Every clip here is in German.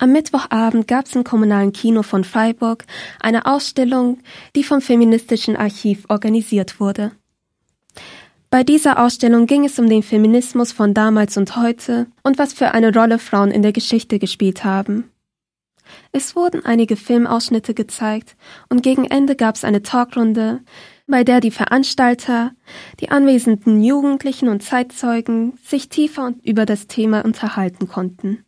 Am Mittwochabend gab es im kommunalen Kino von Freiburg eine Ausstellung, die vom Feministischen Archiv organisiert wurde. Bei dieser Ausstellung ging es um den Feminismus von damals und heute und was für eine Rolle Frauen in der Geschichte gespielt haben. Es wurden einige Filmausschnitte gezeigt und gegen Ende gab es eine Talkrunde, bei der die Veranstalter, die anwesenden Jugendlichen und Zeitzeugen sich tiefer über das Thema unterhalten konnten.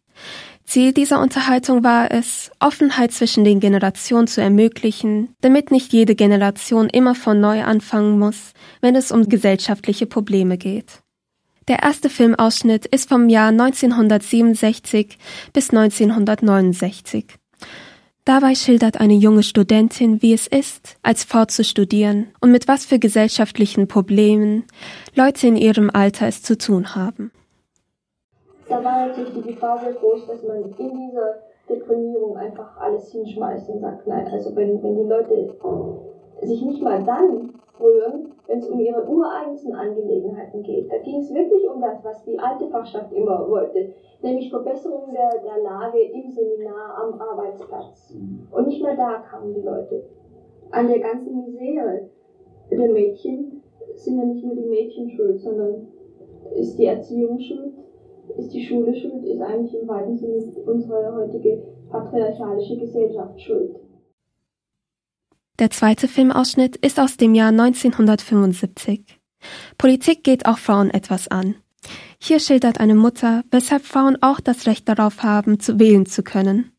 Ziel dieser Unterhaltung war es, Offenheit zwischen den Generationen zu ermöglichen, damit nicht jede Generation immer von neu anfangen muss, wenn es um gesellschaftliche Probleme geht. Der erste Filmausschnitt ist vom Jahr 1967 bis 1969. Dabei schildert eine junge Studentin, wie es ist, als Frau zu studieren und mit was für gesellschaftlichen Problemen Leute in ihrem Alter es zu tun haben da war natürlich die Gefahr sehr groß, dass man in dieser Deprimierung einfach alles hinschmeißt und sagt, nein, also wenn, wenn die Leute sich nicht mal dann rühren, wenn es um ihre ureigensten Angelegenheiten geht. Da ging es wirklich um das, was die alte Fachschaft immer wollte, nämlich Verbesserung der, der Lage im Seminar, am Arbeitsplatz. Und nicht mal da kamen die Leute. An der ganzen Misere der Mädchen sind ja nicht nur die Mädchen schuld, sondern ist die Erziehung schuld, ist die Schule schuld, ist eigentlich im weiten Sinne unsere heutige patriarchalische Gesellschaft schuld. Der zweite Filmausschnitt ist aus dem Jahr 1975. Politik geht auch Frauen etwas an. Hier schildert eine Mutter, weshalb Frauen auch das Recht darauf haben, zu wählen zu können.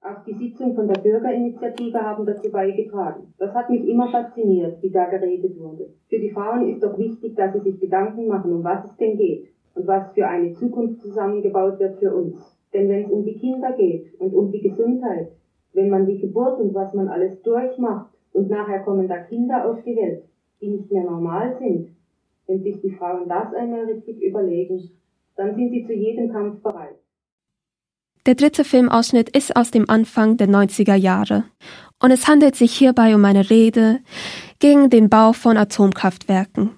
Auch die Sitzung von der Bürgerinitiative haben dazu beigetragen. Das hat mich immer fasziniert, wie da geredet wurde. Für die Frauen ist doch wichtig, dass sie sich Gedanken machen, um was es denn geht und was für eine Zukunft zusammengebaut wird für uns. Denn wenn es um die Kinder geht und um die Gesundheit, wenn man die Geburt und was man alles durchmacht und nachher kommen da Kinder auf die Welt, die nicht mehr normal sind, wenn sich die Frauen das einmal richtig überlegen, dann sind sie zu jedem Kampf bereit. Der dritte Filmausschnitt ist aus dem Anfang der 90er Jahre und es handelt sich hierbei um eine Rede gegen den Bau von Atomkraftwerken.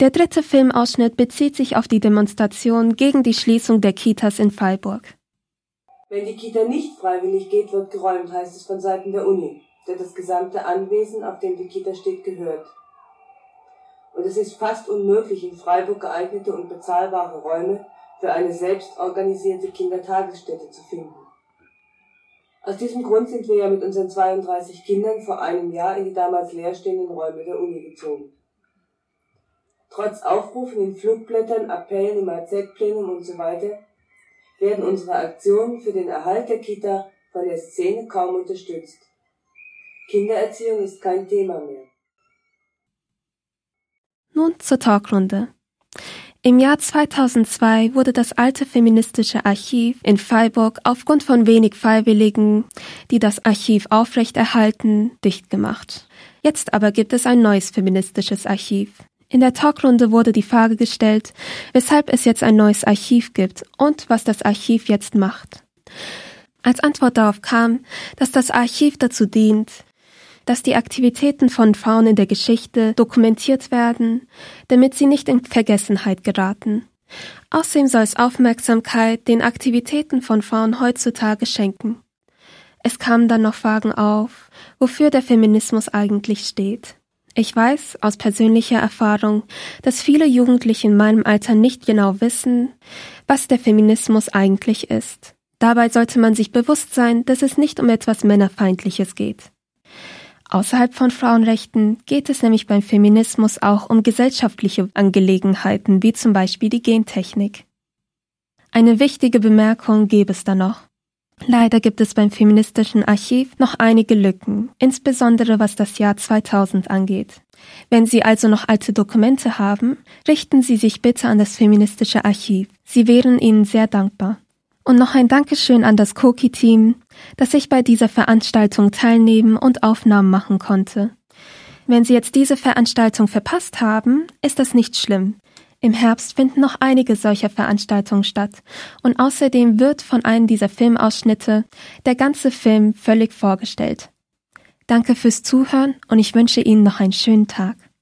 Der dritte Filmausschnitt bezieht sich auf die Demonstration gegen die Schließung der Kitas in Freiburg. Wenn die Kita nicht freiwillig geht, wird geräumt, heißt es von Seiten der Uni, der das gesamte Anwesen, auf dem die Kita steht, gehört. Und es ist fast unmöglich, in Freiburg geeignete und bezahlbare Räume für eine selbstorganisierte Kindertagesstätte zu finden. Aus diesem Grund sind wir ja mit unseren 32 Kindern vor einem Jahr in die damals leerstehenden Räume der Uni gezogen. Trotz Aufrufen in Flugblättern, Appellen im AZ-Plenum und so weiter werden unsere Aktionen für den Erhalt der Kita von der Szene kaum unterstützt. Kindererziehung ist kein Thema mehr. Nun zur Talkrunde. Im Jahr 2002 wurde das alte feministische Archiv in Freiburg aufgrund von wenig Freiwilligen, die das Archiv aufrechterhalten, dicht gemacht. Jetzt aber gibt es ein neues feministisches Archiv. In der Talkrunde wurde die Frage gestellt, weshalb es jetzt ein neues Archiv gibt und was das Archiv jetzt macht. Als Antwort darauf kam, dass das Archiv dazu dient, dass die Aktivitäten von Frauen in der Geschichte dokumentiert werden, damit sie nicht in Vergessenheit geraten. Außerdem soll es Aufmerksamkeit den Aktivitäten von Frauen heutzutage schenken. Es kamen dann noch Fragen auf, wofür der Feminismus eigentlich steht. Ich weiß aus persönlicher Erfahrung, dass viele Jugendliche in meinem Alter nicht genau wissen, was der Feminismus eigentlich ist. Dabei sollte man sich bewusst sein, dass es nicht um etwas Männerfeindliches geht. Außerhalb von Frauenrechten geht es nämlich beim Feminismus auch um gesellschaftliche Angelegenheiten, wie zum Beispiel die Gentechnik. Eine wichtige Bemerkung gäbe es da noch. Leider gibt es beim feministischen Archiv noch einige Lücken, insbesondere was das Jahr 2000 angeht. Wenn Sie also noch alte Dokumente haben, richten Sie sich bitte an das feministische Archiv. Sie wären Ihnen sehr dankbar. Und noch ein Dankeschön an das Koki-Team, dass ich bei dieser Veranstaltung teilnehmen und Aufnahmen machen konnte. Wenn Sie jetzt diese Veranstaltung verpasst haben, ist das nicht schlimm. Im Herbst finden noch einige solcher Veranstaltungen statt und außerdem wird von einem dieser Filmausschnitte der ganze Film völlig vorgestellt. Danke fürs Zuhören und ich wünsche Ihnen noch einen schönen Tag.